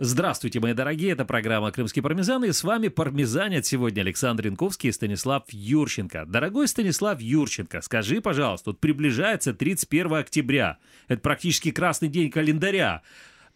Здравствуйте, мои дорогие, это программа «Крымский пармезан», и с вами пармезанят сегодня Александр Янковский и Станислав Юрченко. Дорогой Станислав Юрченко, скажи, пожалуйста, тут приближается 31 октября, это практически красный день календаря.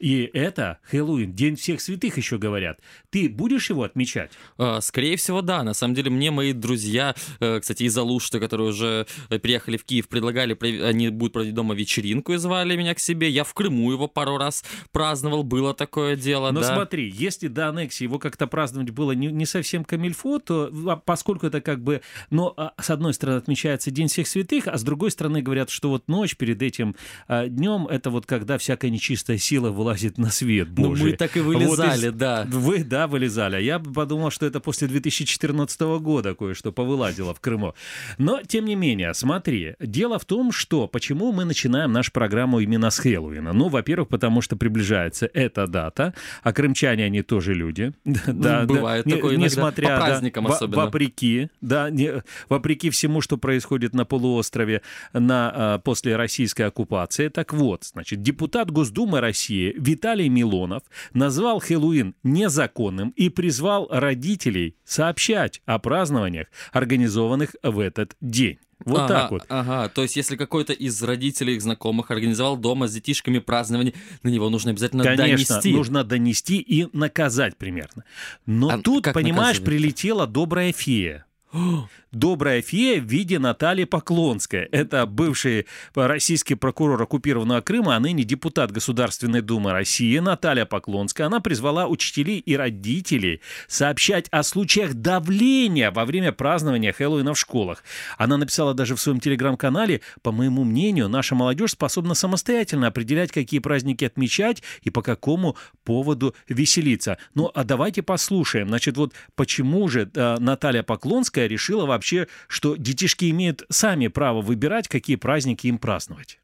И это Хэллоуин, День всех святых еще говорят. Ты будешь его отмечать? А, скорее всего, да. На самом деле, мне мои друзья, э, кстати, из Алушты, которые уже э, приехали в Киев, предлагали, они будут проводить дома вечеринку и звали меня к себе. Я в Крыму его пару раз праздновал, было такое дело, Но да. смотри, если до аннексии его как-то праздновать было не, не совсем камильфо, то а, поскольку это как бы, ну, а, с одной стороны отмечается День всех святых, а с другой стороны говорят, что вот ночь перед этим днем, это вот когда всякая нечистая сила вылазит вылазит на свет Божий. Ну, мы так и вылезали, вот да. Вы, да, вылезали. А я подумал, что это после 2014 года кое-что повылазило в Крыму. Но, тем не менее, смотри, дело в том, что почему мы начинаем нашу программу именно с Хэллоуина. Ну, во-первых, потому что приближается эта дата, а крымчане, они тоже люди. да, Бывает да, такое не, несмотря, По праздникам да, особенно. Вопреки, да, не, вопреки всему, что происходит на полуострове на, а, после российской оккупации. Так вот, значит, депутат Госдумы России Виталий Милонов назвал Хэллоуин незаконным и призвал родителей сообщать о празднованиях, организованных в этот день. Вот ага, так вот. Ага, то есть если какой-то из родителей, их знакомых организовал дома с детишками празднование, на него нужно обязательно Конечно, донести. нужно донести и наказать примерно. Но а тут, понимаешь, наказывать? прилетела добрая фея. Добрая фея в виде Натальи Поклонской. Это бывший российский прокурор оккупированного Крыма, а ныне депутат Государственной Думы России Наталья Поклонская. Она призвала учителей и родителей сообщать о случаях давления во время празднования Хэллоуина в школах. Она написала даже в своем телеграм-канале, по моему мнению, наша молодежь способна самостоятельно определять, какие праздники отмечать и по какому поводу веселиться. Ну, а давайте послушаем. Значит, вот почему же э, Наталья Поклонская решила вообще вообще, что детишки имеют сами право выбирать, какие праздники им праздновать?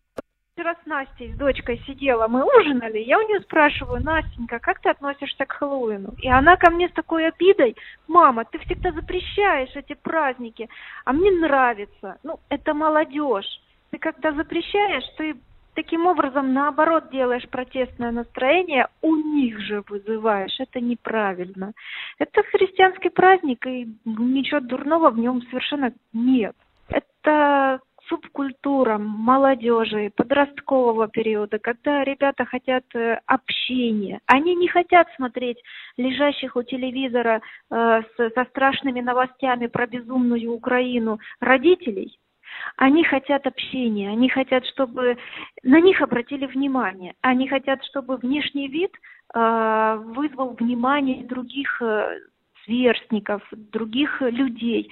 Вчера с Настей, с дочкой сидела, мы ужинали, я у нее спрашиваю, Настенька, как ты относишься к Хэллоуину? И она ко мне с такой обидой, мама, ты всегда запрещаешь эти праздники, а мне нравится. Ну, это молодежь. Ты когда запрещаешь, ты таким образом, наоборот, делаешь протестное настроение, у них же вызываешь. Это неправильно. Это христианский праздник, и ничего дурного в нем совершенно нет. Это субкультура молодежи, подросткового периода, когда ребята хотят э, общения. Они не хотят смотреть лежащих у телевизора э, с, со страшными новостями про безумную Украину родителей, они хотят общения, они хотят, чтобы на них обратили внимание. Они хотят, чтобы внешний вид э, вызвал внимание других э, сверстников, других людей.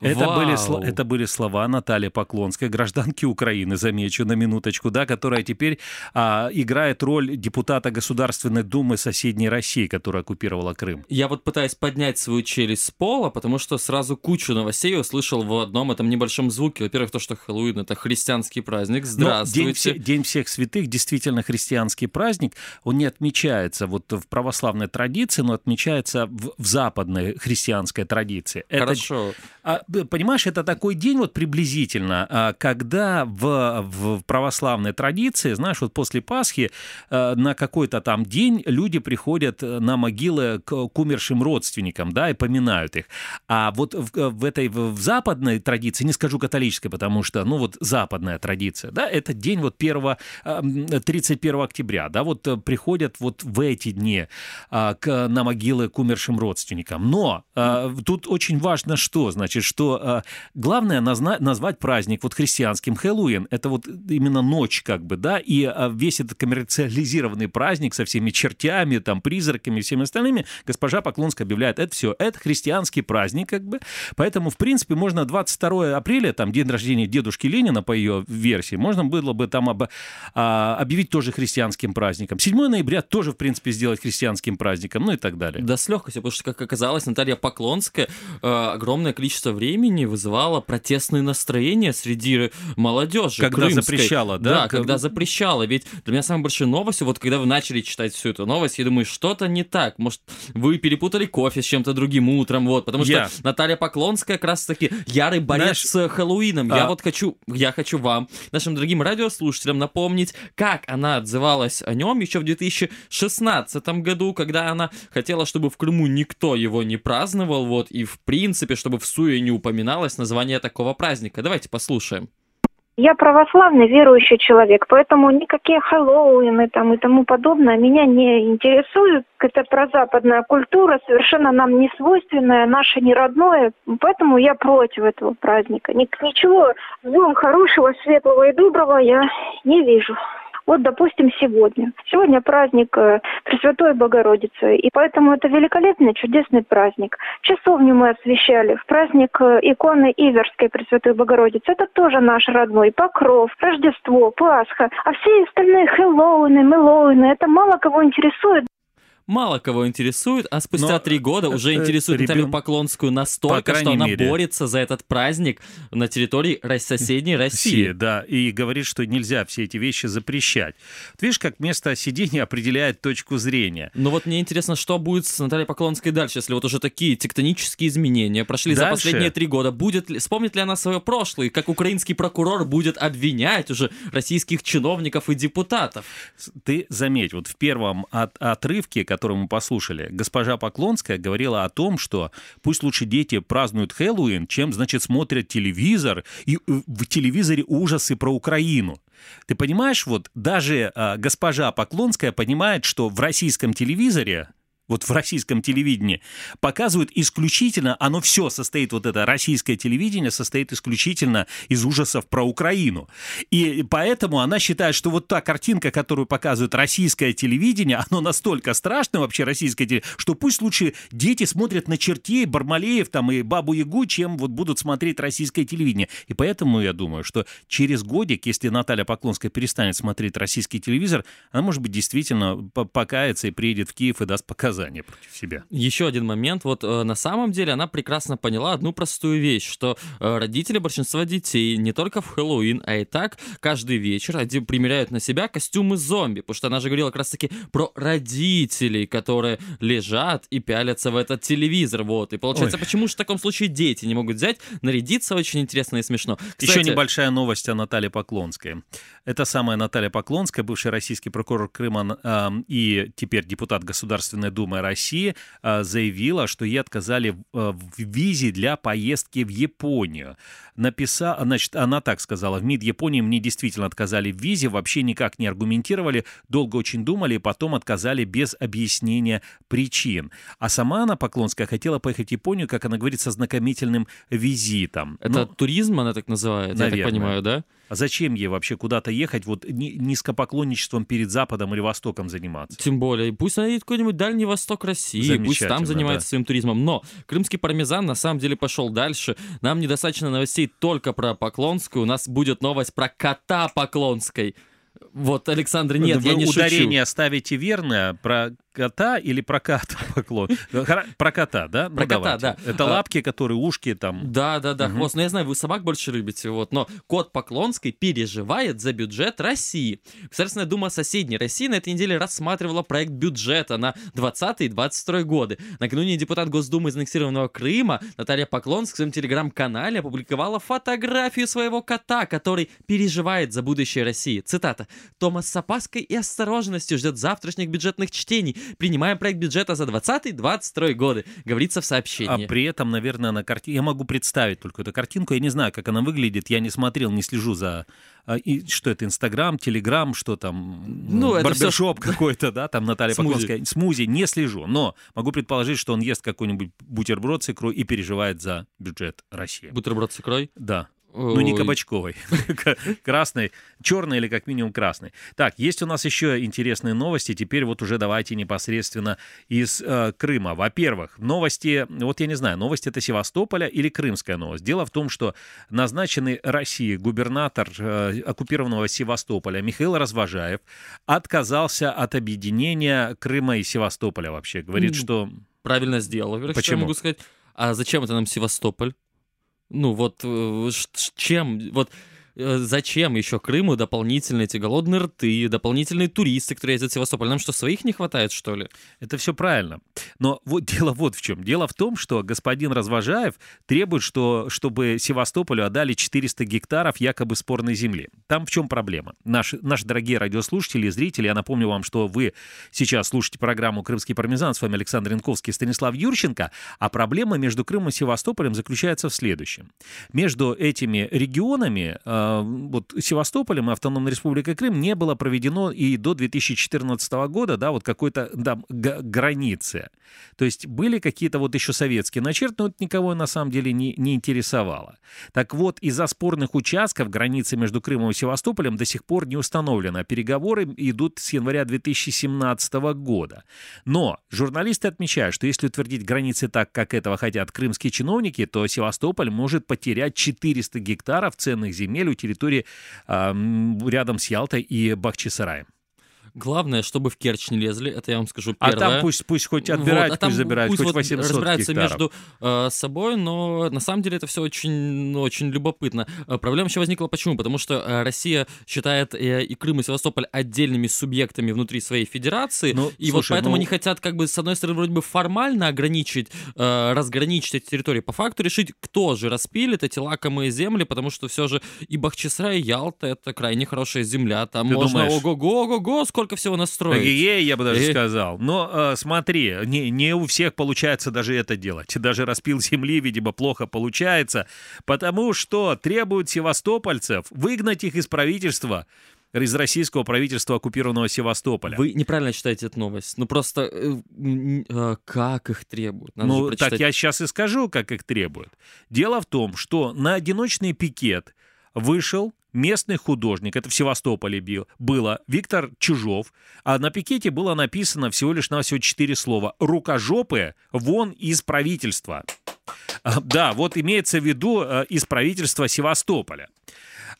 Это были, это были слова Натальи Поклонской, гражданки Украины, замечу на минуточку, да, которая теперь а, играет роль депутата Государственной Думы соседней России, которая оккупировала Крым. Я вот пытаюсь поднять свою челюсть с пола, потому что сразу кучу новостей услышал в одном этом небольшом звуке. Во-первых, то, что Хэллоуин — это христианский праздник. Здравствуйте. День, день всех святых действительно христианский праздник. Он не отмечается вот в православной традиции, но отмечается в, в западной христианской традиции. Хорошо. Это, понимаешь, это такой день вот приблизительно, а, когда в, в православной традиции, знаешь, вот после Пасхи а, на какой-то там день люди приходят на могилы к, к умершим родственникам, да, и поминают их. А вот в, в этой в западной традиции, не скажу католической, потому что, ну вот западная традиция, да, это день вот 1, 31 октября, да, вот приходят вот в эти дни а, к, на могилы к умершим родственникам. Но тут очень важно что, значит, что что э, главное назна- назвать праздник вот христианским Хэллоуин. Это вот именно ночь как бы, да, и э, весь этот коммерциализированный праздник со всеми чертями, там, призраками и всеми остальными, госпожа Поклонская объявляет, это все, это христианский праздник как бы, поэтому, в принципе, можно 22 апреля, там, день рождения дедушки Ленина по ее версии, можно было бы там об, а, объявить тоже христианским праздником. 7 ноября тоже, в принципе, сделать христианским праздником, ну и так далее. Да, с легкостью, потому что, как оказалось, Наталья Поклонская э, огромное количество времени времени вызывала протестные настроения среди молодежи. Когда крымской. запрещала, да? Да, когда запрещала. Ведь для меня самая большая новость, вот когда вы начали читать всю эту новость, я думаю, что-то не так. Может, вы перепутали кофе с чем-то другим утром, вот. Потому что Я. Наталья Поклонская как раз-таки ярый борец Знаешь, с Хэллоуином. Я а- вот хочу, я хочу вам, нашим дорогим радиослушателям, напомнить, как она отзывалась о нем еще в 2016 году, когда она хотела, чтобы в Крыму никто его не праздновал, вот, и в принципе, чтобы в Суе не упоминалось название такого праздника. Давайте послушаем. Я православный верующий человек, поэтому никакие Хэллоуины там и тому подобное меня не интересуют. Это прозападная культура, совершенно нам не свойственная, наше не родное, поэтому я против этого праздника. Ни- Ничего в нем хорошего, светлого и доброго я не вижу. Вот, допустим, сегодня. Сегодня праздник э, Пресвятой Богородицы, и поэтому это великолепный, чудесный праздник. Часовню мы освещали. В праздник э, иконы Иверской Пресвятой Богородицы. Это тоже наш родной. Покров, Рождество, Пасха. А все остальные Хэллоуины, Мэллоуины, это мало кого интересует. Мало кого интересует, а спустя три года уже интересует Наталью Поклонскую настолько, что она борется за этот праздник на территории соседней России, да, и говорит, что нельзя все эти вещи запрещать. Вот видишь, как место сидения определяет точку зрения. Но вот мне интересно, что будет с Натальей Поклонской дальше, если вот уже такие тектонические изменения прошли за Дальше? последние три года. Будет ли, вспомнит ли она свое прошлое, как украинский прокурор будет обвинять уже российских чиновников и депутатов? Ты заметь, вот в первом от- отрывке, который мы послушали, госпожа Поклонская говорила о том, что пусть лучше дети празднуют Хэллоуин, чем, значит, смотрят телевизор, и э, в телевизоре ужасы про Украину. Ты понимаешь, вот даже а, госпожа Поклонская понимает, что в российском телевизоре вот в российском телевидении, показывают исключительно, оно все состоит, вот это российское телевидение состоит исключительно из ужасов про Украину. И поэтому она считает, что вот та картинка, которую показывает российское телевидение, оно настолько страшно вообще российское телевидение, что пусть лучше дети смотрят на чертей, Бармалеев там и Бабу Ягу, чем вот будут смотреть российское телевидение. И поэтому я думаю, что через годик, если Наталья Поклонская перестанет смотреть российский телевизор, она, может быть, действительно по- покается и приедет в Киев и даст показания против себя. Еще один момент. Вот э, на самом деле она прекрасно поняла одну простую вещь, что э, родители большинства детей не только в Хэллоуин, а и так каждый вечер оде- примеряют на себя костюмы зомби, потому что она же говорила как раз-таки про родителей, которые лежат и пялятся в этот телевизор. Вот. И получается, Ой. почему же в таком случае дети не могут взять, нарядиться очень интересно и смешно. Еще Кстати, небольшая новость о Наталье Поклонской. Это самая Наталья Поклонская, бывший российский прокурор Крыма э, и теперь депутат Государственной Думы России, э, заявила, что ей отказали э, в визе для поездки в Японию. Написа... Значит, она так сказала, в МИД Японии мне действительно отказали в визе, вообще никак не аргументировали, долго очень думали, и потом отказали без объяснения причин. А сама она, Поклонская, хотела поехать в Японию, как она говорит, со знакомительным визитом. Это Ну, туризм, она так называет, я Наверное. так понимаю, да? А зачем ей вообще куда-то ехать, вот ни- низкопоклонничеством перед Западом или Востоком заниматься? Тем более, пусть она едет какой-нибудь Дальний Восток России, пусть там занимается да. своим туризмом. Но крымский пармезан на самом деле пошел дальше. Нам недостаточно новостей только про Поклонскую. У нас будет новость про кота Поклонской. Вот, Александр, нет, Вы я не ударение ставите верное про кота или про кота поклон? Про кота, да? Ну, Про кота, давайте. да. Это А- лапки, которые ушки там. Да, да, да, Мгм. хвост. Но я знаю, вы собак больше любите, вот. Но кот Поклонской переживает за бюджет России. Государственная дума соседней России на этой неделе рассматривала проект бюджета на 20 и 22 годы. Накануне депутат Госдумы из аннексированного Крыма Наталья Поклонская в своем телеграм-канале опубликовала фотографию своего кота, который переживает за будущее России. Цитата. «Томас с опаской и осторожностью ждет завтрашних бюджетных чтений. Принимаем проект бюджета за 20-22 годы», говорится в А сообщении. при этом, наверное, на картине... Я могу представить только эту картинку. Я не знаю, как она выглядит. Я не смотрел, не слежу за... а, И что это, Инстаграм, Телеграм, что там? Ну, барбершоп какой-то, да, там Наталья Смузи. Поклонская. Смузи, не слежу. Но могу предположить, что он ест какой-нибудь бутерброд с икрой и переживает за бюджет России. Бутерброд с икрой. Да. Ну, не Ой. кабачковый. Красный, черный или как минимум красный. Так, есть у нас еще интересные новости. Теперь вот уже давайте непосредственно из э, Крыма. Во-первых, новости, вот я не знаю, новость это Севастополя или крымская новость. Дело в том, что назначенный Россией губернатор э, оккупированного Севастополя Михаил Развожаев отказался от объединения Крыма и Севастополя вообще. Говорит, что Правильно сделал. Во-первых, что я Почему? могу сказать? А зачем это нам Севастополь? Ну вот э, чем, вот зачем еще Крыму дополнительные эти голодные рты, дополнительные туристы, которые ездят в Севастополь? Нам что, своих не хватает, что ли? Это все правильно. Но вот дело вот в чем. Дело в том, что господин Развожаев требует, что, чтобы Севастополю отдали 400 гектаров якобы спорной земли. Там в чем проблема? Наши, наши дорогие радиослушатели и зрители, я напомню вам, что вы сейчас слушаете программу «Крымский пармезан», с вами Александр Янковский и Станислав Юрченко, а проблема между Крымом и Севастополем заключается в следующем. Между этими регионами э, вот Севастополем и Автономной Республикой Крым не было проведено и до 2014 года, да, вот какой-то да, границы. То есть были какие-то вот еще советские начерты, но это никого на самом деле не, не интересовало. Так вот, из-за спорных участков границы между Крымом и Севастополем до сих пор не установлена. Переговоры идут с января 2017 года. Но журналисты отмечают, что если утвердить границы так, как этого хотят крымские чиновники, то Севастополь может потерять 400 гектаров ценных земель территории э, рядом с Ялтой и Бахчисараем. Главное, чтобы в Керчь не лезли, это я вам скажу первое. А там пусть, пусть хоть отбирают, вот, а пусть забирают, пусть хоть 800 разбираются гектаров. между э, собой, но на самом деле это все очень, очень любопытно. Э, проблема еще возникла почему? Потому что э, Россия считает э, и Крым, и Севастополь отдельными субъектами внутри своей федерации, ну, и слушай, вот поэтому ну... они хотят как бы с одной стороны вроде бы формально ограничить, э, разграничить эти территории, по факту решить, кто же распилит эти лакомые земли, потому что все же и Бахчисарай, и Ялта — это крайне хорошая земля, там Ты можно ого-го, ого-го, сколько сколько всего настроить. Ей, я бы даже и... сказал. Но э, смотри, не, не у всех получается даже это делать. Даже распил земли, видимо, плохо получается, потому что требуют севастопольцев выгнать их из правительства из российского правительства оккупированного Севастополя. Вы неправильно читаете эту новость. Ну просто э, э, как их требуют? Надо ну так я сейчас и скажу, как их требуют. Дело в том, что на одиночный пикет вышел местный художник, это в Севастополе бил, было, Виктор Чужов, а на пикете было написано всего лишь на всего четыре слова «Рукожопы вон из правительства». А, да, вот имеется в виду э, из правительства Севастополя.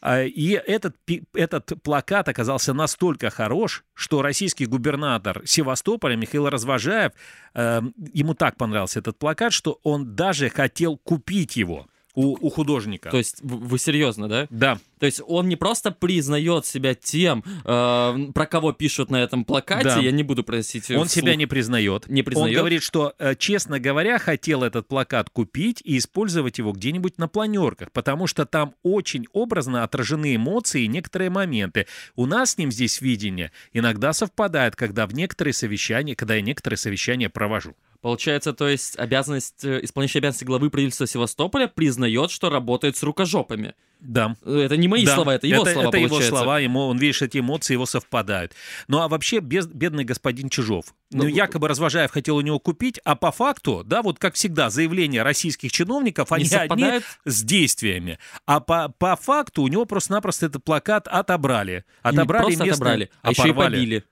А, и этот, этот плакат оказался настолько хорош, что российский губернатор Севастополя Михаил Развожаев, э, ему так понравился этот плакат, что он даже хотел купить его у, у художника. То есть вы серьезно, да? Да. То есть он не просто признает себя тем, э, про кого пишут на этом плакате, да. я не буду просить. Он вслух. себя не признает. Не признает. Он говорит, что, э, честно говоря, хотел этот плакат купить и использовать его где-нибудь на планерках, потому что там очень образно отражены эмоции и некоторые моменты. У нас с ним здесь видение иногда совпадает, когда в некоторые совещания, когда я некоторые совещания провожу. Получается, то есть обязанность, э, исполняющий обязанности главы правительства Севастополя признает, что работает с рукожопами. Да. Это не мои да. слова, это его это, слова, Это получается. его слова, ему, он, видишь, эти эмоции его совпадают. Ну, а вообще, без, бедный господин Чижов. Ну, ну, якобы Развожаев хотел у него купить, а по факту, да, вот как всегда, заявления российских чиновников, они одни с действиями. А по, по факту у него просто-напросто этот плакат отобрали. Отобрали и не просто отобрали, а, а еще и побили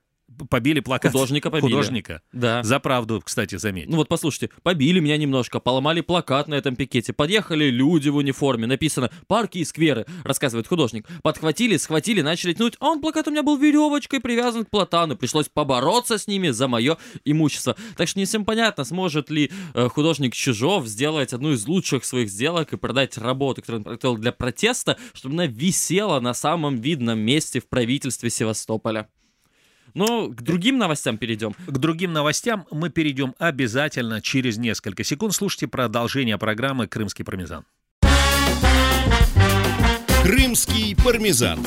побили плакат. Художника побили. Художника. Да. За правду, кстати, заметь. Ну вот послушайте, побили меня немножко, поломали плакат на этом пикете, подъехали люди в униформе, написано «Парки и скверы», рассказывает художник. Подхватили, схватили, начали тянуть, а он плакат у меня был веревочкой привязан к платану, пришлось побороться с ними за мое имущество. Так что не всем понятно, сможет ли э, художник Чижов сделать одну из лучших своих сделок и продать работу, которую он приготовил для протеста, чтобы она висела на самом видном месте в правительстве Севастополя. Но к другим новостям перейдем. К другим новостям мы перейдем обязательно через несколько секунд. Слушайте продолжение программы «Крымский пармезан». Крымский пармезан.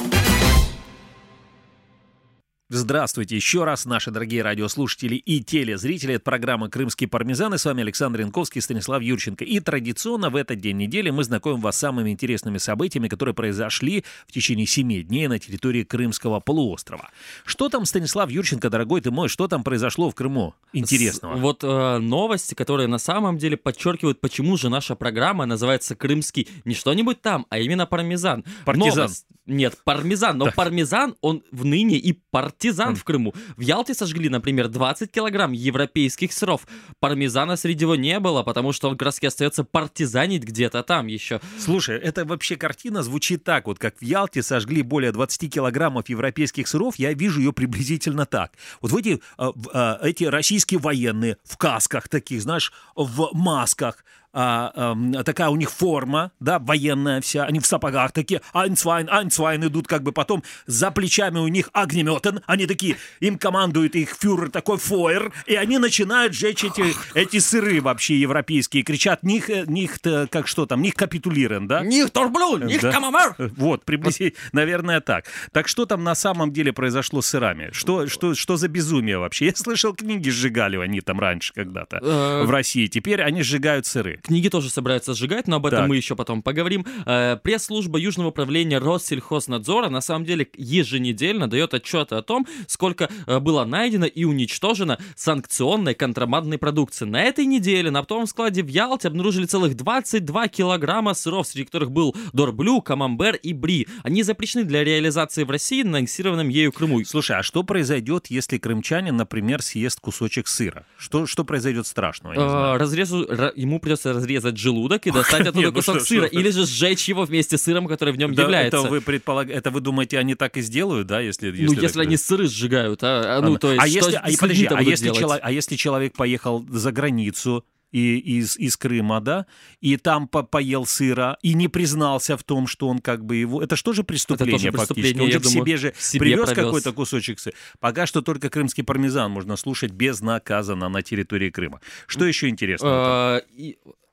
Здравствуйте еще раз, наши дорогие радиослушатели и телезрители. Это программа «Крымский пармезан» и с вами Александр Янковский и Станислав Юрченко. И традиционно в этот день недели мы знакомим вас с самыми интересными событиями, которые произошли в течение семи дней на территории Крымского полуострова. Что там, Станислав Юрченко, дорогой ты мой, что там произошло в Крыму интересного? С, вот э, новости, которые на самом деле подчеркивают, почему же наша программа называется «Крымский» не что-нибудь там, а именно «Пармезан». Партизан. Новость, нет, пармезан. Но да. пармезан, он в ныне и партизан mm. в Крыму. В Ялте сожгли, например, 20 килограмм европейских сыров. Пармезана среди него не было, потому что он как раз остается партизанить где-то там еще. Слушай, это вообще картина звучит так, вот как в Ялте сожгли более 20 килограммов европейских сыров, я вижу ее приблизительно так. Вот в эти, э, эти российские военные в касках таких, знаешь, в масках, а, а, такая у них форма, да, военная вся, они в сапогах такие, айнцвайн, айнцвайн идут, как бы потом за плечами у них огнеметен, они такие, им командует их фюрер такой фойер, и они начинают жечь эти, эти сыры вообще европейские, кричат, них, них как что там, них капитулирован, да? Них торблю, них да? камамар! Вот, приблизительно, наверное, так. Так что там на самом деле произошло с сырами? Что, что, что за безумие вообще? Я слышал, книги сжигали они там раньше когда-то э, в России, теперь они сжигают сыры. Книги тоже собираются сжигать, но об этом так. мы еще потом поговорим. Э, пресс-служба Южного управления Россельхознадзора на самом деле еженедельно дает отчеты о том, сколько э, было найдено и уничтожено санкционной контрабандной продукции. На этой неделе на оптовом складе в Ялте обнаружили целых 22 килограмма сыров, среди которых был Дорблю, Камамбер и Бри. Они запрещены для реализации в России на аннексированном ею Крыму. Слушай, а что произойдет, если крымчанин, например, съест кусочек сыра? Что, что произойдет страшного? А, разрезу, ему придется разрезать желудок и достать оттуда ну кусок сыра, или же сжечь его вместе с сыром, который в нем является. Это вы предполаг... это вы думаете, они так и сделают, да, если если ну если они сыры сжигают, а, а ну то есть а если, а, подожди, а если человек, а если человек поехал за границу и, из, из Крыма, да, и там по поел сыра, и не признался в том, что он как бы его... Это что же преступление, это тоже фактически? Он же в себе же себе привез какой-то кусочек сыра. Пока что только крымский пармезан можно слушать безнаказанно на территории Крыма. Что еще интересного?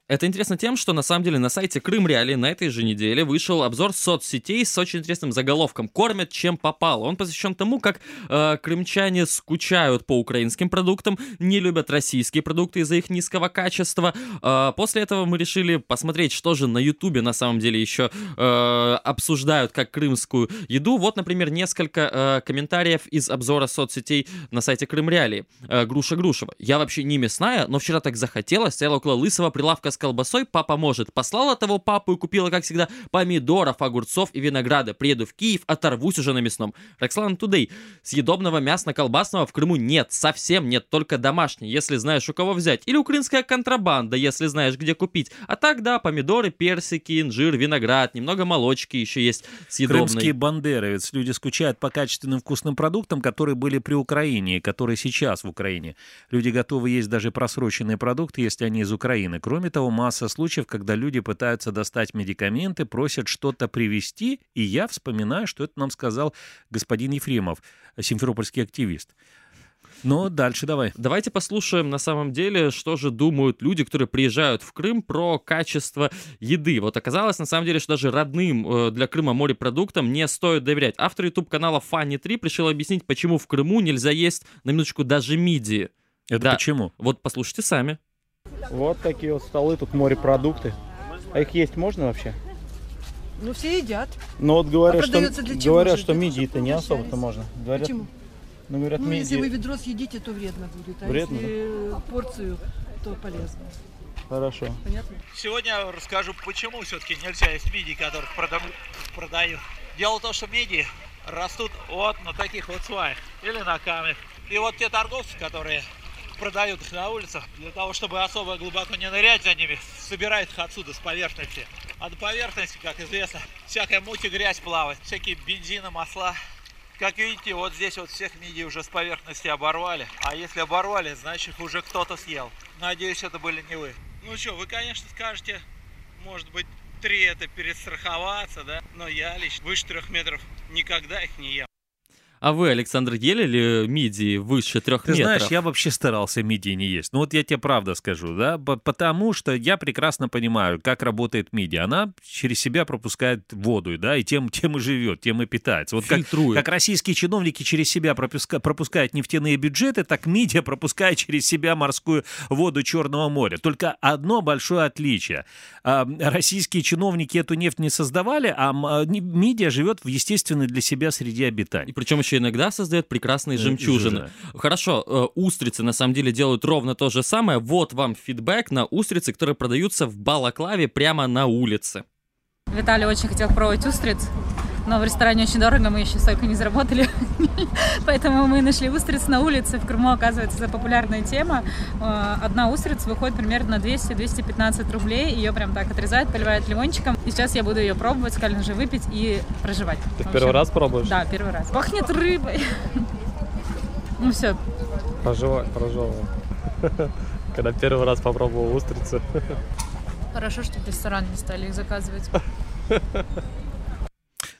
Это интересно тем, что на самом деле на сайте Крым Реали на этой же неделе вышел обзор соцсетей с очень интересным заголовком «Кормят чем попало». Он посвящен тому, как э, крымчане скучают по украинским продуктам, не любят российские продукты из-за их низкого качества. Э, после этого мы решили посмотреть, что же на Ютубе на самом деле еще э, обсуждают как крымскую еду. Вот, например, несколько э, комментариев из обзора соцсетей на сайте Крым Реали. Э, Груша Грушева. Я вообще не мясная, но вчера так захотелось, стояла около лысого прилавка с колбасой, папа может. Послала того папу и купила, как всегда, помидоров, огурцов и винограда. Приеду в Киев, оторвусь уже на мясном. Рокслан Тудей. Съедобного мясно-колбасного в Крыму нет, совсем нет, только домашний, если знаешь у кого взять. Или украинская контрабанда, если знаешь где купить. А так, да, помидоры, персики, инжир, виноград, немного молочки еще есть съедобной. Крымские бандеры, ведь люди скучают по качественным вкусным продуктам, которые были при Украине и которые сейчас в Украине. Люди готовы есть даже просроченные продукты, если они из Украины. Кроме того, масса случаев, когда люди пытаются достать медикаменты, просят что-то привезти, и я вспоминаю, что это нам сказал господин Ефремов, симферопольский активист. Но дальше давай. Давайте послушаем на самом деле, что же думают люди, которые приезжают в Крым про качество еды. Вот оказалось на самом деле, что даже родным э, для Крыма морепродуктам не стоит доверять. Автор YouTube-канала Funny 3 решил объяснить, почему в Крыму нельзя есть, на минуточку, даже мидии. Это да. почему? Вот послушайте сами. Вот такие вот столы, тут морепродукты. А их есть можно вообще? Ну, все едят. Ну, вот говорят, а что, говорят, что мидии-то не особо-то можно. Говорят, Почему? Ну, говорят, ну, мидии... если вы ведро съедите, то вредно будет. А вредно, если да? порцию, то полезно. Хорошо. Понятно? Сегодня я расскажу, почему все-таки нельзя есть мидии, которых продают. Дело в том, что мидии растут вот на таких вот сваях или на камнях. И вот те торговцы, которые продают их на улицах, для того, чтобы особо глубоко не нырять за ними, собирают их отсюда, с поверхности. А на поверхности, как известно, всякая муть и грязь плавает, всякие бензины, масла. Как видите, вот здесь вот всех мидий уже с поверхности оборвали. А если оборвали, значит уже кто-то съел. Надеюсь, это были не вы. Ну что, вы, конечно, скажете, может быть, три это перестраховаться, да? Но я лично выше трех метров никогда их не ем. А вы, Александр, ели ли мидии выше трех Ты метров? знаешь, я вообще старался мидии не есть. Ну вот я тебе правда скажу, да, потому что я прекрасно понимаю, как работает мидия. Она через себя пропускает воду, да, и тем, тем и живет, тем и питается. Вот как, как российские чиновники через себя пропуска, пропускают нефтяные бюджеты, так мидия пропускает через себя морскую воду Черного моря. Только одно большое отличие. А, российские чиновники эту нефть не создавали, а мидия живет в естественной для себя среде обитания. И причем еще иногда создает прекрасные э, жемчужины. Хорошо, э, устрицы на самом деле делают ровно то же самое. Вот вам фидбэк на устрицы, которые продаются в Балаклаве прямо на улице. Виталий очень хотел пробовать устриц но в ресторане очень дорого, мы еще столько не заработали, поэтому мы нашли устриц на улице. В Крыму, оказывается, это популярная тема. Э, одна устрица выходит примерно на 200-215 рублей, ее прям так отрезают, поливают лимончиком. И сейчас я буду ее пробовать, сказали же выпить и проживать. Ты в первый раз пробуешь? Да, первый раз. Пахнет рыбой. Ну все. Проживай, проживай. Когда первый раз попробовал устрицу. Хорошо, что в ресторан не стали их заказывать.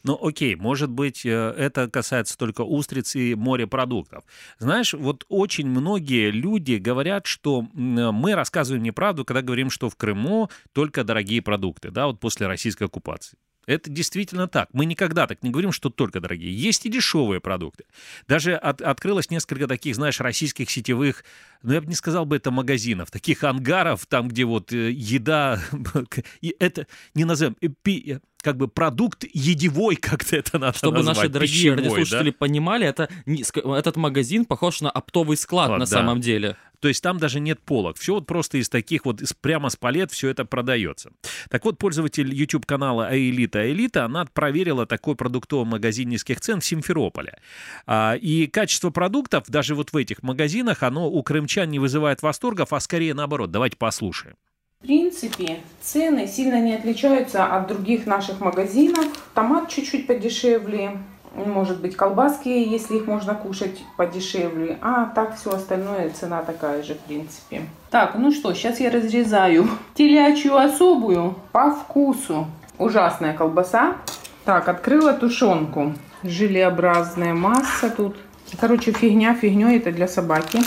Ну, окей, может быть, э, это касается только устриц и морепродуктов. Знаешь, вот очень многие люди говорят, что м, мы рассказываем неправду, когда говорим, что в Крыму только дорогие продукты, да, вот после российской оккупации. Это действительно так. Мы никогда так не говорим, что только дорогие. Есть и дешевые продукты. Даже от- открылось несколько таких, знаешь, российских сетевых, ну, я бы не сказал бы это магазинов, таких ангаров, там, где вот э, еда, и это не назовем, э, э, как бы продукт едевой, как-то это надо Чтобы назвать, наши дорогие пищевой, да? радиослушатели понимали, это этот магазин похож на оптовый склад Склад, на да. самом деле. То есть там даже нет полок. Все вот просто из таких вот, из, прямо с палет все это продается. Так вот, пользователь YouTube-канала Аэлита Аэлита, она проверила такой продуктовый магазин низких цен в Симферополе. А, и качество продуктов даже вот в этих магазинах, оно у крымчан не вызывает восторгов, а скорее наоборот. Давайте послушаем. В принципе, цены сильно не отличаются от других наших магазинов. Томат чуть-чуть подешевле, может быть колбаски, если их можно кушать подешевле. А так все остальное цена такая же, в принципе. Так, ну что, сейчас я разрезаю телячью особую по вкусу. Ужасная колбаса. Так, открыла тушенку. Желеобразная масса тут. Короче, фигня фигней, это для собаки.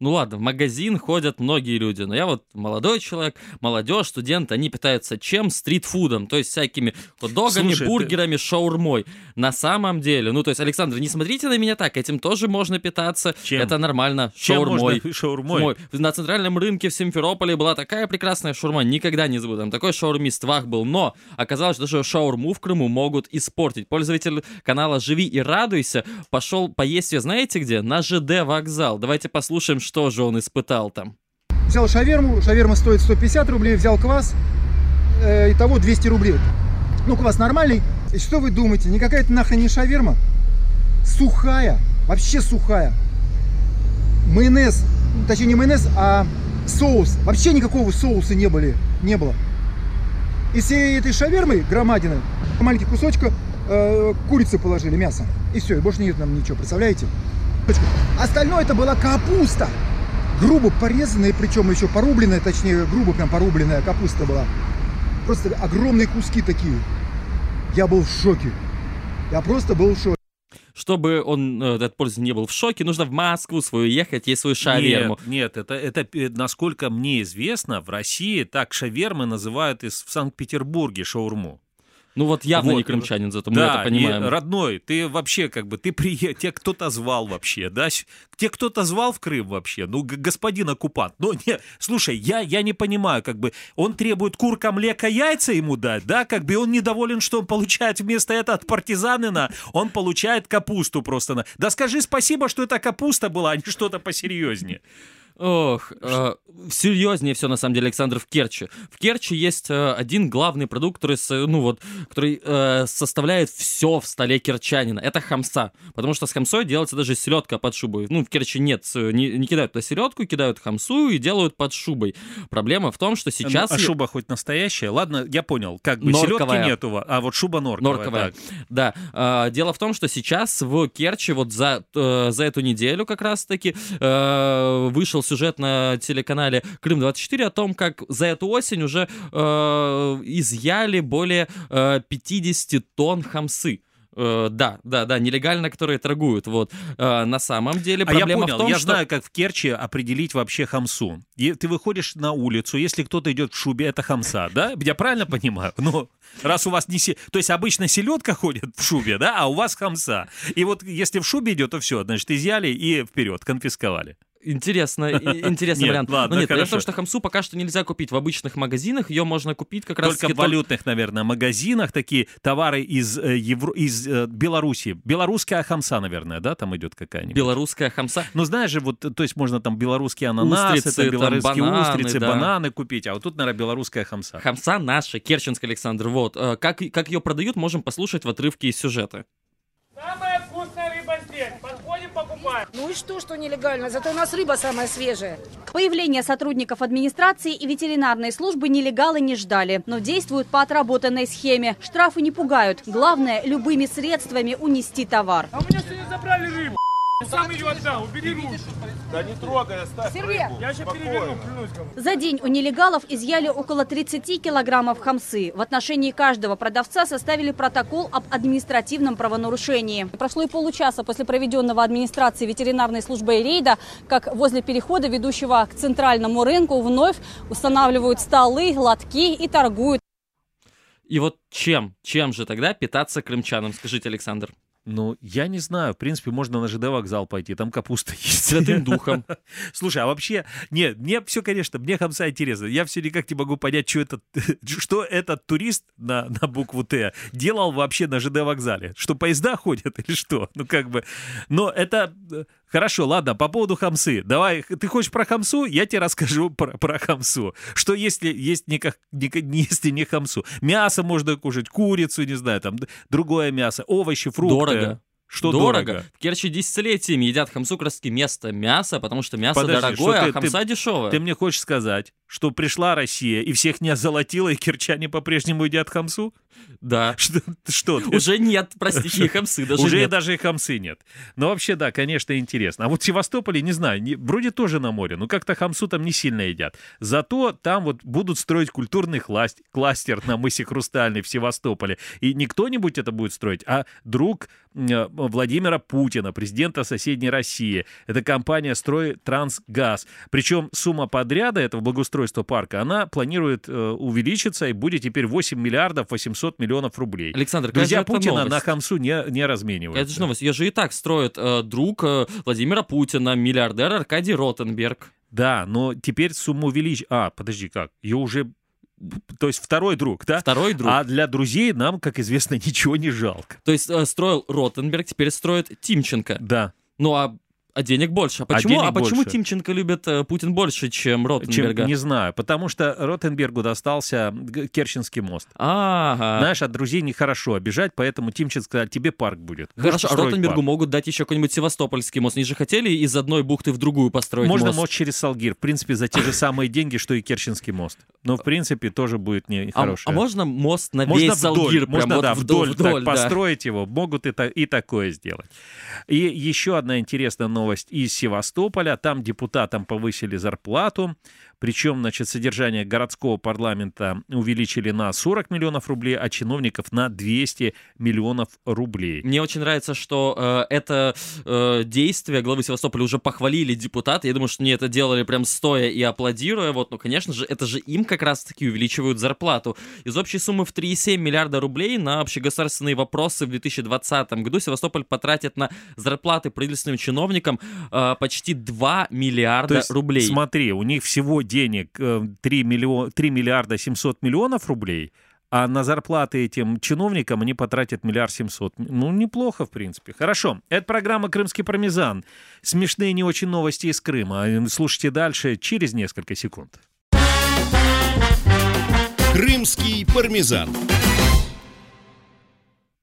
Ну ладно, в магазин ходят многие люди, но я вот молодой человек, молодежь, студент, они питаются чем? Стритфудом, то есть всякими хот-догами, Слушай, ты- бургерами, шаурмой. На самом деле, ну то есть, Александр, не смотрите на меня так, этим тоже можно питаться, Чем? это нормально, Чем шаурмой. можно шаурмой? Шаурмой. На центральном рынке в Симферополе была такая прекрасная шаурма, никогда не забуду. Там такой шаурмист вах был, но оказалось, что даже шаурму в Крыму могут испортить. Пользователь канала «Живи и радуйся» пошел поесть ее, знаете где? На ЖД вокзал. Давайте послушаем, что же он испытал там. Взял шаверму, шаверма стоит 150 рублей, взял квас, э, итого 200 рублей. Ну, квас нормальный. И что вы думаете, никакая это нахрен не шаверма? Сухая, вообще сухая. Майонез, ну, точнее не майонез, а соус. Вообще никакого соуса не, были, не было. Из всей этой шавермы громадины маленький кусочка э, курицы положили, мясо. И все, и больше нет нам ничего, представляете? Остальное это была капуста. Грубо порезанная, причем еще порубленная, точнее, грубо прям порубленная капуста была. Просто огромные куски такие. Я был в шоке. Я просто был в шоке. Чтобы он, этот пользователь, не был в шоке, нужно в Москву свою ехать, есть свою шаверму. Нет, нет, это, это, э, насколько мне известно, в России так шавермы называют из, в Санкт-Петербурге шаурму. Ну вот явно Вот. не крымчанин, зато мы да, это понимаем. и, родной, ты вообще как бы, ты приехал, тебя кто-то звал вообще, да? Тебя кто-то звал в Крым вообще? Ну, господин оккупант. Ну, не, слушай, я, я не понимаю, как бы, он требует курка, млека, яйца ему дать, да? Как бы он недоволен, что он получает вместо этого от партизанина, он получает капусту просто. на- Да скажи спасибо, что это капуста была, а не что-то посерьезнее. Ох, э, серьезнее все на самом деле, Александр, в Керчи. В Керчи есть э, один главный продукт, который, ну вот, который э, составляет все в столе керчанина. Это хамса. Потому что с хамсой делается даже селедка под шубой. Ну, в Керчи нет, э, не, не кидают туда селедку, кидают хамсу и делают под шубой. Проблема в том, что сейчас... Ну, а шуба хоть настоящая? Ладно, я понял, как бы Норковая. селедки нету, а вот шуба норковая. Норковая. так. Да. А, дело в том, что сейчас в Керчи вот за, э, за эту неделю как раз-таки э, вышел сюжет на телеканале Крым-24 о том, как за эту осень уже э, изъяли более э, 50 тонн хамсы. Э, да, да, да, нелегально, которые торгуют. Вот. Э, на самом деле А я проблема понял, в том, я что... знаю, как в Керчи определить вообще хамсу. И ты выходишь на улицу, если кто-то идет в шубе, это хамса, да? Я правильно понимаю? Ну, раз у вас не... се- То есть обычно селедка ходит в шубе, да, а у вас хамса. И вот если в шубе идет, то все, значит, изъяли и вперед, конфисковали. Интересно, интересный Нет, вариант. ладно, Но нет, проблема в хорошо. том, что хамсу пока что нельзя купить в обычных магазинах, ее можно купить как раз Только в валютных, наверное, магазинах такие товары из, э, Евро... из э, Беларуси. Белорусская хамса, наверное, да, там идет какая-нибудь? Белорусская хамса. Ну, знаешь же, вот, то есть можно там белорусские ананасы, Устрицы, там, там, белорусские бананы, устрицы, да. бананы купить, а вот тут, наверное, белорусская хамса. Хамса наша, Керченский Александр. Вот. Э, Как, как ее продают, можем послушать в отрывке из сюжета. Самая вкусная покупаем. Ну и что, что нелегально? Зато у нас рыба самая свежая. Появление сотрудников администрации и ветеринарной службы нелегалы не ждали, но действуют по отработанной схеме. Штрафы не пугают. Главное, любыми средствами унести товар. А у меня сегодня забрали рыбу. Сам ее отдал, убери руки. Да не трогай, оставь Сергей, рыбу. Я сейчас переверну, клянусь. За день у нелегалов изъяли около 30 килограммов хамсы. В отношении каждого продавца составили протокол об административном правонарушении. Прошло и получаса после проведенного администрации ветеринарной службой рейда, как возле перехода, ведущего к центральному рынку, вновь устанавливают столы, лотки и торгуют. И вот чем, чем же тогда питаться крымчанам, скажите, Александр? Ну, я не знаю. В принципе, можно на ЖД вокзал пойти, там капуста есть. Святым духом. Слушай, а вообще, нет, мне все, конечно, мне хамса интересно. Я все никак не могу понять, что этот, что этот турист на, на букву Т делал вообще на ЖД вокзале. Что поезда ходят или что? Ну, как бы... Но это... Хорошо, ладно, по поводу хамсы. Давай, ты хочешь про хамсу? Я тебе расскажу про, про хамсу. Что если есть не, как- не, если не хамсу? Мясо можно кушать, курицу, не знаю, там, другое мясо, овощи, фрукты. Дорого. Что дорого? дорого? В Керчи десятилетиями едят хамсу как раз место мяса, потому что мясо Подожди, дорогое, что а ты- хамса ты- дешевая. Ты мне хочешь сказать, что пришла Россия и всех не озолотила, и кирчане по-прежнему едят хамсу? Да. Что? что ты? Уже нет, простите, и хамсы даже Уже нет. даже и хамсы нет. Но вообще, да, конечно, интересно. А вот в Севастополе, не знаю, не- вроде тоже на море, но как-то хамсу там не сильно едят. Зато там вот будут строить культурный клас- кластер на мысе Хрустальный в Севастополе. И не кто-нибудь это будет строить, а друг э, Владимира Путина, президента соседней России. Это компания «Стройтрансгаз». Причем сумма подряда этого благоустройства парка, она планирует э, увеличиться и будет теперь 8 миллиардов 800 миллионов рублей. Александр, Друзья Путина новость? на хамсу не, не разменивают. Это же новость. Ее же и так строит э, друг э, Владимира Путина, миллиардер Аркадий Ротенберг. Да, но теперь сумму увеличить... А, подожди, как? Ее уже... То есть второй друг, да? Второй друг. А для друзей нам, как известно, ничего не жалко. То есть э, строил Ротенберг, теперь строит Тимченко. Да. Ну а, а денег больше. А А почему, а денег почему больше. Тимченко любит э, Путин больше, чем Чем, Ротенберга? не знаю, потому что Ротенбергу достался Керченский мост. Ага. Знаешь, от друзей нехорошо обижать, поэтому Тимченко сказал, тебе парк будет. Хорошо, а Ротенбергу парк. могут дать еще какой-нибудь Севастопольский мост. Они же хотели из одной бухты в другую построить Можно мост. мост через Салгир, в принципе, за те же самые деньги, что и Керченский мост. Но, в принципе, тоже будет А, нехорошее. а можно мост на Можно весь вдоль, Салгир? прям можно, вот да, вдоль, вдоль, так да. построить его, могут и, и такое сделать. И еще одна интересная новость из Севастополя. Там депутатам повысили зарплату, причем, значит, содержание городского парламента увеличили на 40 миллионов рублей, а чиновников на 200 миллионов рублей. Мне очень нравится, что э, это э, действие главы Севастополя уже похвалили депутаты. Я думаю, что они это делали прям стоя и аплодируя. Вот, ну, конечно же, это же им как раз-таки увеличивают зарплату. Из общей суммы в 3,7 миллиарда рублей на общегосударственные вопросы в 2020 году Севастополь потратит на зарплаты правительственным чиновникам э, почти 2 миллиарда То есть, рублей. смотри, у них всего денег э, 3, миллион, 3 миллиарда 700 миллионов рублей, а на зарплаты этим чиновникам они потратят миллиард семьсот. Ну, неплохо, в принципе. Хорошо. Это программа «Крымский пармезан». Смешные не очень новости из Крыма. Слушайте дальше через несколько секунд. Крымский пармезан.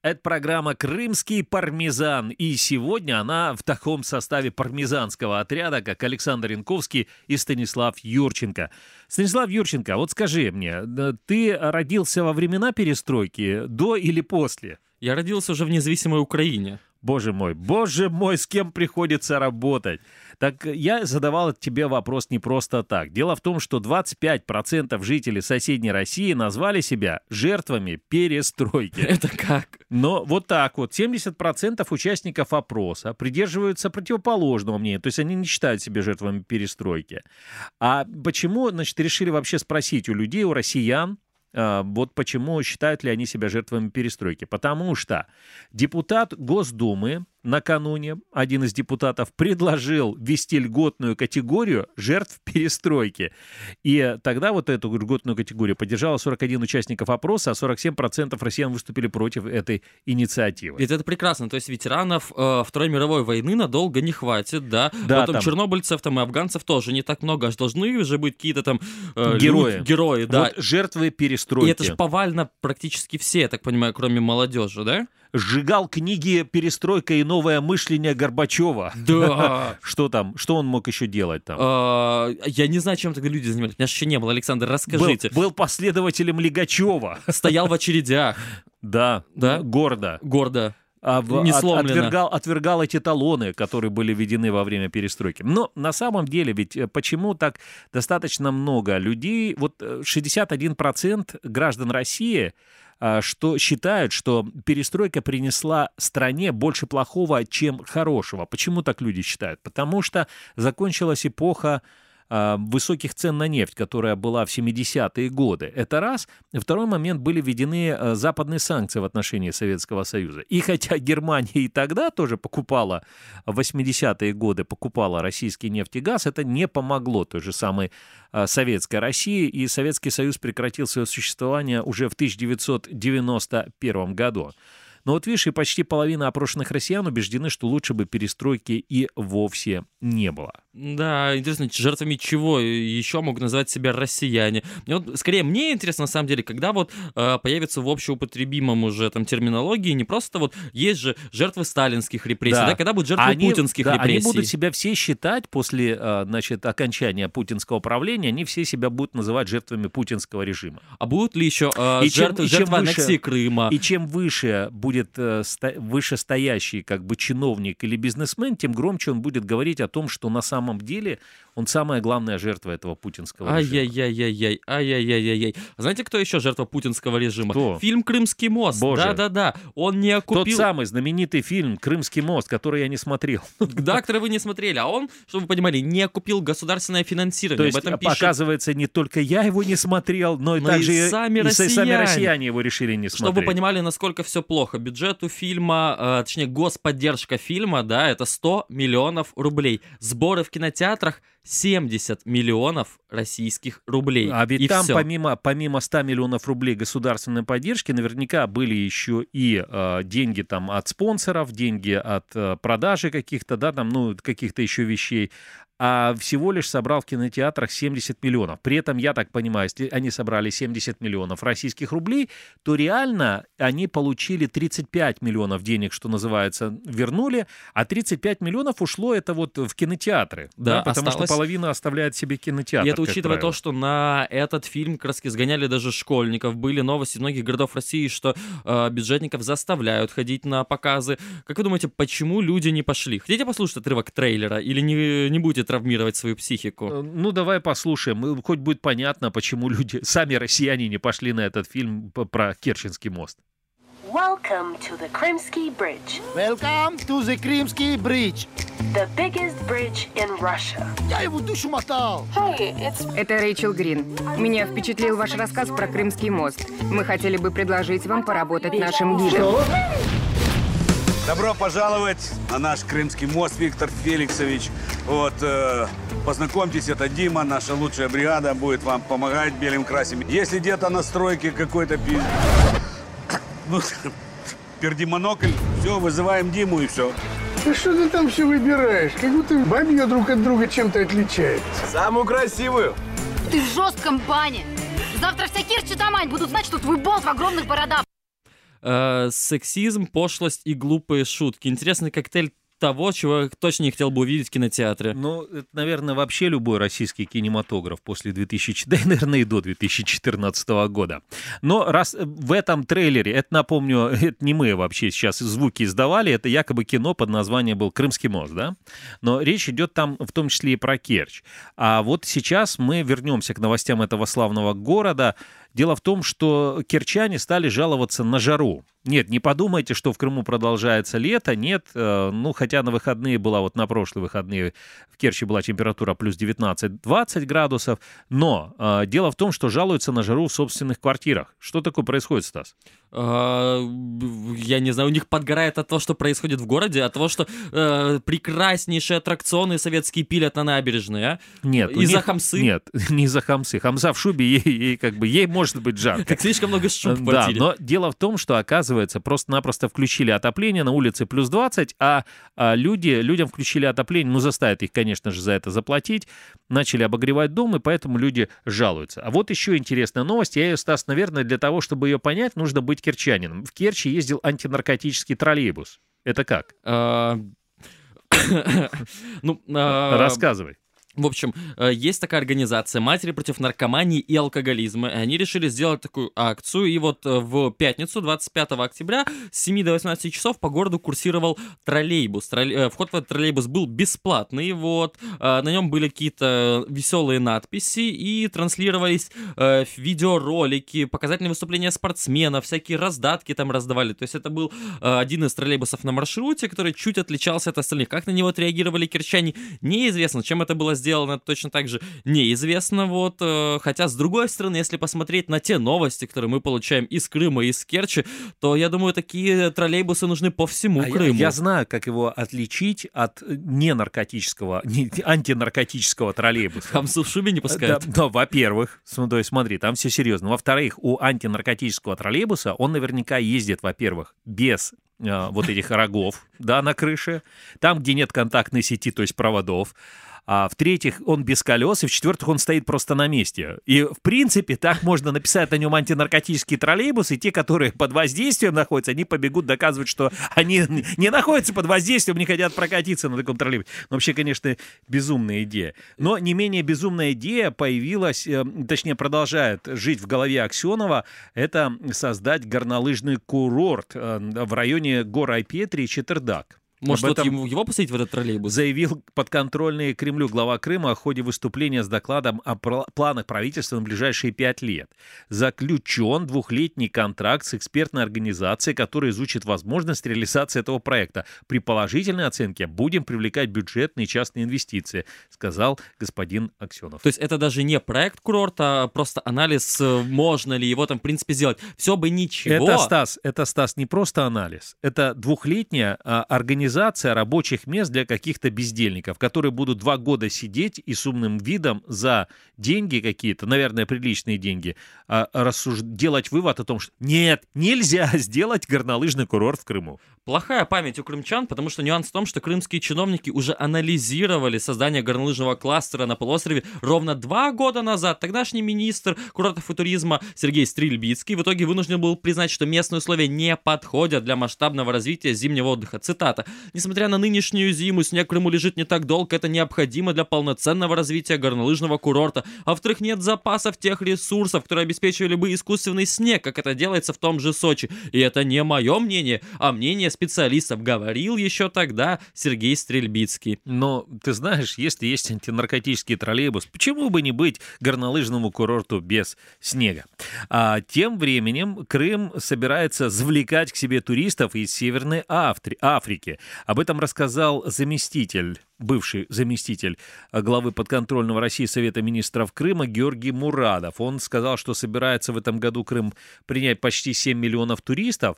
Это программа «Крымский пармезан», и сегодня она в таком составе пармезанского отряда, как Александр Янковский и Станислав Юрченко. Станислав Юрченко, вот скажи мне, ты родился во времена перестройки, до или после? Я родился уже в независимой Украине. Боже мой, боже мой, с кем приходится работать. Так я задавал тебе вопрос не просто так. Дело в том, что 25% жителей соседней России назвали себя жертвами перестройки. Это как? Но вот так вот, 70% участников опроса придерживаются противоположного мнения, то есть они не считают себя жертвами перестройки. А почему, значит, решили вообще спросить у людей, у россиян, вот почему считают ли они себя жертвами перестройки? Потому что депутат Госдумы накануне, один из депутатов, предложил ввести льготную категорию жертв перестройки. И тогда вот эту льготную категорию поддержало 41 участников опроса, а 47% россиян выступили против этой инициативы. Ведь это прекрасно. То есть ветеранов э, Второй мировой войны надолго не хватит, да? Да, Потом там- чернобыльцев там и афганцев тоже не так много. Аж должны же быть какие-то там э, Герои. люди- герои, да. Вот жертвы перестройки. И это же повально практически все, я так понимаю, кроме молодежи, да? Сжигал книги «Перестройка» и «Новое мышление» Горбачева. Да. Что там? Что он мог еще делать там? А, Я не знаю, чем тогда люди занимались. У меня еще не было. Александр, расскажите. Был, последователем Лигачева. Стоял в очередях. Да, Да? гордо. Гордо. а, Не от- сломлено. отвергал, отвергал эти талоны, которые были введены во время перестройки. Но на самом деле ведь э, почему так достаточно много людей, вот э, 61% граждан России что считают, что перестройка принесла стране больше плохого, чем хорошего. Почему так люди считают? Потому что закончилась эпоха а, высоких цен на нефть, которая была в 70-е годы. Это раз. Второй момент, были введены а, западные санкции в отношении Советского Союза. И хотя Германия и тогда тоже покупала, в 80-е годы покупала российский нефть и газ, это не помогло той же самой а, Советской России, и Советский Союз прекратил свое существование уже в 1991 году. Но вот видишь, и почти половина опрошенных россиян убеждены, что лучше бы перестройки и вовсе не было. Да, интересно, жертвами чего еще могут назвать себя россияне? Мне вот, скорее, мне интересно, на самом деле, когда вот э, появится в общеупотребимом уже там терминологии не просто вот есть же жертвы сталинских репрессий, да, когда будут жертвы Они- путинских да, репрессий. Они будут себя все считать после, э, значит, окончания путинского правления, они все себя будут называть жертвами путинского режима. А будут ли еще э, И чем- жертвы, и чем жертвы выше- аннексии Крыма? И чем выше будет э, ста- вышестоящий как бы чиновник или бизнесмен, тем громче он будет говорить о том, что на самом деле он самая главная жертва этого путинского режима. Ай-яй-яй-яй-яй, ай-яй-яй-яй-яй. Знаете, кто еще жертва путинского режима? Кто? Фильм «Крымский мост». Боже. Да-да-да. Он не Тот окупил... самый знаменитый фильм «Крымский мост», который я не смотрел. Да, который вы не смотрели. А он, чтобы вы понимали, не окупил государственное финансирование. То есть, Об этом пишет... оказывается, не только я его не смотрел, но и Но также и- сами и сами россияне. россияне его решили не Чтобы вы смотреть. понимали, насколько все плохо. Бюджет у фильма, э, точнее, господдержка фильма, да, это 100 миллионов рублей. Сборы в кинотеатрах 70 миллионов российских рублей. А ведь И там помимо, помимо 100 миллионов рублей государственной поддержки наверняка были еще и э, деньги там от спонсоров, деньги от э, продажи каких-то, да, там, ну, каких-то еще вещей. А всего лишь собрал в кинотеатрах 70 миллионов. При этом, я так понимаю, если они собрали 70 миллионов российских рублей, то реально они получили 35 миллионов денег, что называется, вернули, а 35 миллионов ушло это вот в кинотеатры. Да, потому осталось- что половина оставляет себе кинотеатр. И это учитывая правило. то, что на этот фильм как раз сгоняли даже школьников. Были новости многих городов России, что э, бюджетников заставляют ходить на показы. Как вы думаете, почему люди не пошли? Хотите послушать отрывок трейлера или не, не будете травмировать свою психику? Ну, давай послушаем. И Хоть будет понятно, почему люди, сами россияне, не пошли на этот фильм про Керченский мост. Welcome to the Krimsky Bridge, Welcome to the Крымский Bridge. the biggest bridge in Russia. Я его душу мотал. Это Рэйчел Грин. Меня впечатлил ваш рассказ про Крымский мост. Мы хотели бы предложить вам поработать нашим гидом. Добро пожаловать на наш Крымский мост, Виктор Феликсович. Вот, э, познакомьтесь, это Дима, наша лучшая бригада будет вам помогать белым красим. Если где-то на стройке какой-то пи... Ну, пердимонокль, все, вызываем Диму и все. Да что ты там все выбираешь? Как будто бабье друг от друга чем-то отличается. Самую красивую. Ты в жестком бане. Завтра вся Керчь Тамань будут знать, что твой болт в огромных бородах. Э, сексизм, пошлость и глупые шутки. Интересный коктейль того, чего я точно не хотел бы увидеть в кинотеатре. Ну, это, наверное, вообще любой российский кинематограф после 2000, да наверное, и до 2014 года. Но раз в этом трейлере, это, напомню, это не мы вообще сейчас звуки издавали, это якобы кино под названием был «Крымский мост», да? Но речь идет там в том числе и про Керчь. А вот сейчас мы вернемся к новостям этого славного города. Дело в том, что керчане стали жаловаться на жару. Нет, не подумайте, что в Крыму продолжается лето. Нет, э, ну, хотя на выходные была, вот на прошлые выходные в Керчи была температура плюс 19-20 градусов. Но э, дело в том, что жалуются на жару в собственных квартирах. Что такое происходит, Стас? А, Я не знаю, у них подгорает от того, что происходит в городе, от того, что э, прекраснейшие аттракционы советские пилят на набережной, а? Нет, Из-за них- хамсы? Нет, не из-за хамсы. Хамса в шубе, ей, ей как бы, ей может быть жарко. Как слишком много шуб Да, но дело в том, что, оказывается, просто-напросто включили отопление, на улице плюс 20, а, а люди, людям включили отопление, ну, заставят их, конечно же, за это заплатить, начали обогревать дом, и поэтому люди жалуются. А вот еще интересная новость, я ее, Стас, наверное, для того, чтобы ее понять, нужно быть керчанином. В Керчи ездил антинаркотический троллейбус. Это как? А, Ну, а, Рассказывай. В общем, э, есть такая организация «Матери против наркомании и алкоголизма». И они решили сделать такую акцию. И вот э, в пятницу, 25 октября, с 7 до 18 часов по городу курсировал троллейбус. Троллей- э, Вход в этот троллейбус был бесплатный. Вот. На нем были какие-то веселые надписи и транслировались видеоролики, показательные выступления спортсменов, всякие раздатки там раздавали. То есть это был один из троллейбусов на маршруте, который чуть отличался от остальных. Как на него отреагировали кирчане, неизвестно. Чем это было сделано, точно так же неизвестно. Вот. э, Хотя, с другой стороны, если посмотреть на те новости, которые мы получаем из Крыма, из Керчи, то, я думаю, такие троллейбусы нужны по всему А я, Крыму. я знаю, как его отличить от ненаркотического, не, антинаркотического троллейбуса. Хамсу в шубе не пускают. Да, да, во-первых, см- то есть смотри, там все серьезно. Во-вторых, у антинаркотического троллейбуса он наверняка ездит, во-первых, без э, вот этих рогов, да, на крыше, там, где нет контактной сети, то есть проводов. А в-третьих, он без колес, и в-четвертых, он стоит просто на месте. И, в принципе, так можно написать на нем антинаркотический троллейбус, и те, которые под воздействием находятся, они побегут доказывать, что они не находятся под воздействием, не хотят прокатиться на таком троллейбусе. Ну, Вообще, конечно, безумная идея. Но не менее безумная идея появилась, э, точнее, продолжает жить в голове Аксенова, это создать горнолыжный курорт э, в районе гор Айпетри и Четырдак. Может, Об вот этом- ему, его посадить в этот троллейбус? заявил подконтрольный Кремлю глава Крыма в ходе выступления с докладом о планах правительства на ближайшие пять лет. Заключен двухлетний контракт с экспертной организацией, которая изучит возможность реализации этого проекта. При положительной оценке будем привлекать бюджетные и частные инвестиции, сказал господин Аксенов. То есть это даже не проект курорта, а просто анализ, э, можно ли его там, в принципе, сделать. Все бы ничего. Это, Стас, это, Стас, не просто анализ. Это двухлетняя а, организация рабочих мест для каких-то бездельников, которые будут два года сидеть и с умным видом за деньги какие-то, наверное, приличные деньги, а, рассуж- делать вывод о том, что нет, нельзя сделать горнолыжный курорт в Крыму. Плохая память у крымчан, потому что нюанс в том, что крымские чиновники уже анализировали создание горнолыжного кластера на полуострове ровно два года назад. Тогдашний министр курортов и туризма Сергей Стрельбицкий в итоге вынужден был признать, что местные условия не подходят для масштабного развития зимнего отдыха. Цитата. «Несмотря на нынешнюю зиму, снег Крыму лежит не так долго, это необходимо для полноценного развития горнолыжного курорта. А во-вторых, нет запасов тех ресурсов, которые обеспечивали бы искусственный снег, как это делается в том же Сочи. И это не мое мнение, а мнение специалистов, говорил еще тогда Сергей Стрельбицкий. Но ты знаешь, если есть антинаркотический троллейбус, почему бы не быть горнолыжному курорту без снега? А тем временем Крым собирается завлекать к себе туристов из Северной Афри- Африки. Об этом рассказал заместитель бывший заместитель э, главы подконтрольного России Совета министров Крыма Георгий Мурадов. Он сказал, что собирается в этом году Крым принять почти 7 миллионов туристов.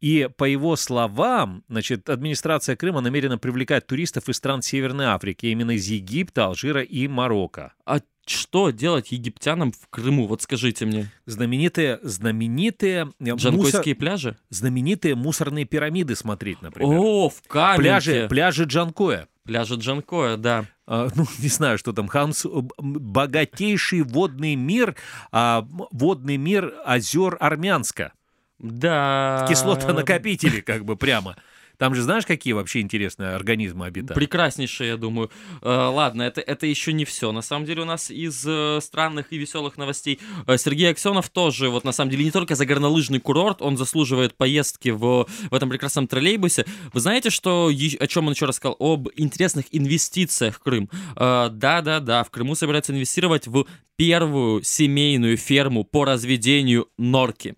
И по его словам, значит, администрация Крыма намерена привлекать туристов из стран Северной Африки, именно из Египта, Алжира и Марокко. А что делать египтянам в Крыму? Вот скажите мне. Знаменитые, знаменитые э, Джанкойские мусор- пляжи? знаменитые мусорные пирамиды смотреть, например. О, в Каменке. пляжи, пляжи Джанкоя. Пляжи Джанкоя, да. А, ну, не знаю, что там, Хамс, м, богатейший водный мир, а, водный мир озер Армянска. Да. Кислотонакопители, как бы прямо. Там же знаешь, какие вообще интересные организмы обитают? Прекраснейшее, я думаю. Э, ладно, это, это еще не все. На самом деле у нас из э, странных и веселых новостей э, Сергей Аксенов тоже, вот на самом деле, не только за горнолыжный курорт, он заслуживает поездки в, в этом прекрасном троллейбусе. Вы знаете, что, о чем он еще рассказал? Об интересных инвестициях в Крым. Э, Да-да-да, в Крыму собираются инвестировать в первую семейную ферму по разведению норки.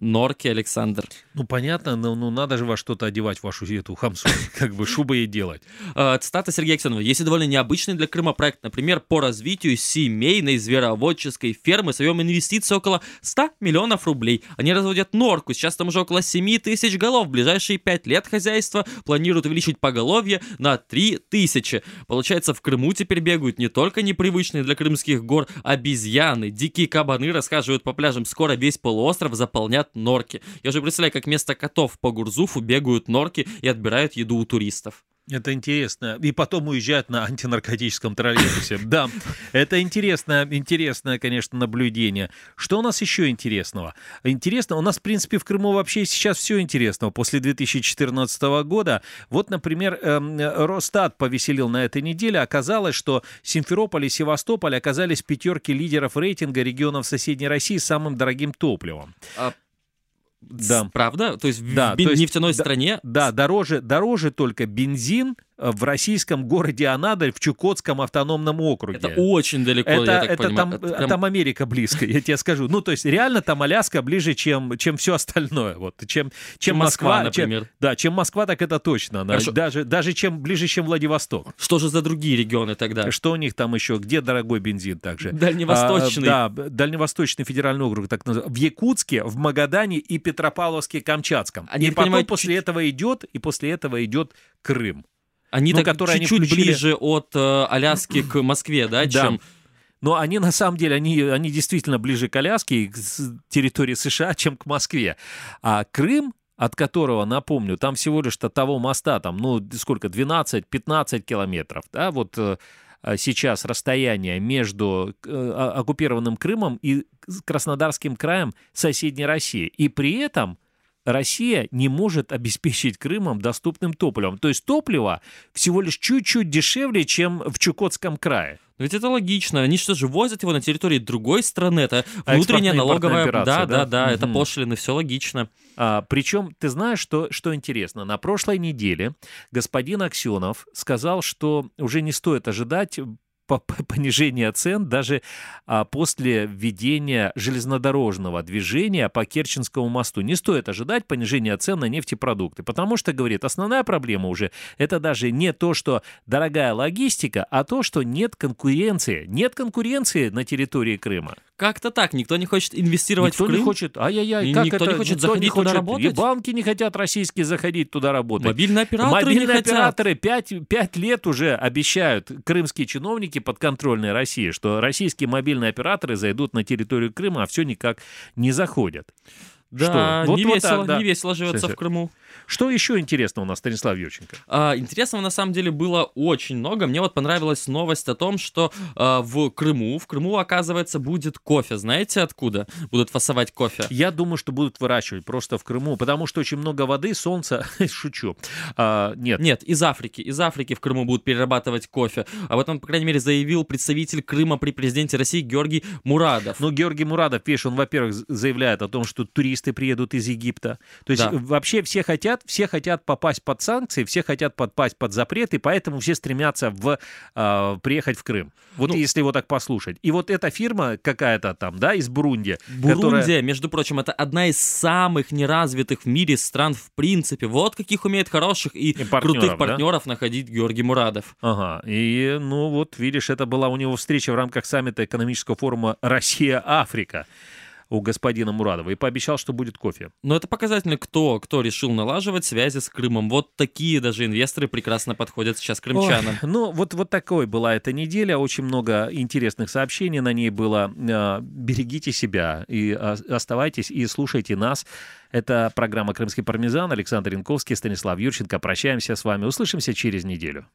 Норки, Александр. Ну, понятно, но ну, надо же во что-то одевать вашу эту хамсу, как бы шубы ей делать. Э, Цитата Сергея Аксенова. Есть и довольно необычный для Крыма проект, например, по развитию семейной звероводческой фермы с объемом инвестиций около 100 миллионов рублей. Они разводят норку, сейчас там уже около 7 тысяч голов. В ближайшие 5 лет хозяйство планирует увеличить поголовье на 3 тысячи. Получается, в Крыму теперь бегают не только непривычные для крымских гор обезьяны, дикие кабаны расхаживают по пляжам, скоро весь полуостров заполнят норки. Я уже представляю, как вместо котов по Гурзуфу бегают норки и отбирают еду у туристов. Это интересно. И потом уезжают на антинаркотическом троллейбусе. Да, это интересное, интересное, конечно, наблюдение. Что у нас еще интересного? Интересно, у нас, в принципе, в Крыму вообще сейчас все интересного. После 2014 года, вот, например, эм, Росстат повеселил на этой неделе. Оказалось, что Симферополь и Севастополь оказались в пятерке лидеров рейтинга регионов соседней России с самым дорогим топливом. А, Да. Правда? То есть в Да, бен- то есть нефтяной да- стране Да, дороже, дороже только бензин в российском городе Анадырь в Чукотском автономном округе. это очень далеко, Это, я так это понимаю. там, Это э, прям- там Америка близко, я тебе скажу. Ну, то есть реально там Аляска ближе, чем, чем все остальное. Вот, чем, чем, Чем Москва, Москва, чем- например. да, чем Москва, так это точно. Она Хорошо. даже, даже чем ближе, чем Владивосток. Что же за другие регионы тогда? Что у них там еще? Где дорогой бензин также? Дальневосточный. А, да, Дальневосточный федеральный округ, так называемый. В Якутске, в Магадане и Петропавловске-Камчатском. Они, и потом понимаю, после этого идет, и после этого идет Крым. Они ну, так которые они чуть-чуть включили- ближе от э, Аляски к Москве, да, Да. чем... Но они на самом деле, они, они действительно ближе к Аляске к территории США, чем к Москве. А Крым, от которого, напомню, там всего лишь до того моста, там, ну, сколько, 12-15 километров, да, вот э, а сейчас расстояние между э, оккупированным Крымом и Краснодарским краем соседней России. И при этом Россия не может обеспечить Крымом доступным топливом. То есть топливо всего лишь чуть-чуть дешевле, чем в Чукотском крае. Но ведь это логично. Они что же возят его на территории другой страны? Это А внутренняя налоговая... операция, да, да, да? да, это Мгм. пошлины, все логично. А, причем, ты знаешь, что, что интересно? На прошлой неделе господин Аксенов сказал, что уже не стоит ожидать по- по- понижения цен даже а, после введения железнодорожного движения по Керченскому мосту. Не стоит ожидать понижения цен на нефтепродукты, потому что, говорит, основная проблема уже это даже не то, что дорогая логистика, а то, что нет конкуренции. Нет конкуренции на территории Крыма. Как-то так, никто не хочет инвестировать Никто в Крым. не хочет, ай-яй-яй, как никто это? не хочет Никто заходить туда хочет. работать? И банки не хотят российские заходить туда работать. Мобильные операторы Мобильные не хотят. операторы пять, пять лет уже обещают крымские чиновники подконтрольной России, что российские мобильные операторы зайдут на территорию Крыма, а все никак не заходят. Да, Что? Вот- не, вот весело, так, да. не весело живется Слушай, в Крыму. Что еще интересно у нас, Станислав Юрченко? А, Интересного на самом деле было очень много. Мне вот понравилась новость о том, что а, в Крыму, в Крыму, оказывается, будет кофе. Знаете откуда будут фасовать кофе? Я думаю, что будут выращивать просто в Крыму, потому что очень много воды, солнца. Шучу. А, нет. Нет, из Африки. Из Африки в Крыму будут перерабатывать кофе. Об этом, по крайней мере, заявил представитель Крыма при президенте России Георгий Мурадов. Ну, Георгий Мурадов, видишь, он, во-первых, заявляет о том, что туристы приедут из Египта. То есть Да. вообще все хотят, все хотят попасть под санкции, все хотят попасть под запрет, и поэтому все стремятся в, а, приехать в Крым. Ну, Вот если его так послушать. И вот эта фирма какая-то там, да, из Бурунди, Бурундия, которая... между прочим, это одна из самых неразвитых в мире стран в принципе. Вот каких умеет хороших и, партнеров, крутых да? партнеров находить Георгий Мурадов. Ага, и, ну вот, видишь, это была у него встреча в рамках саммита экономического форума «Россия-Африка» у господина Мурадова, и пообещал, что будет кофе. Но это показательно, кто, кто решил налаживать связи с Крымом. Вот такие даже инвесторы прекрасно подходят сейчас крымчанам. Ой, ну, вот, вот такой была эта неделя. Очень много интересных сообщений на ней было. Э, Берегите себя и а, оставайтесь и слушайте нас. Это программа «Крымский пармезан». Александр Янковский, Станислав Юрченко. Прощаемся с вами. Услышимся через неделю.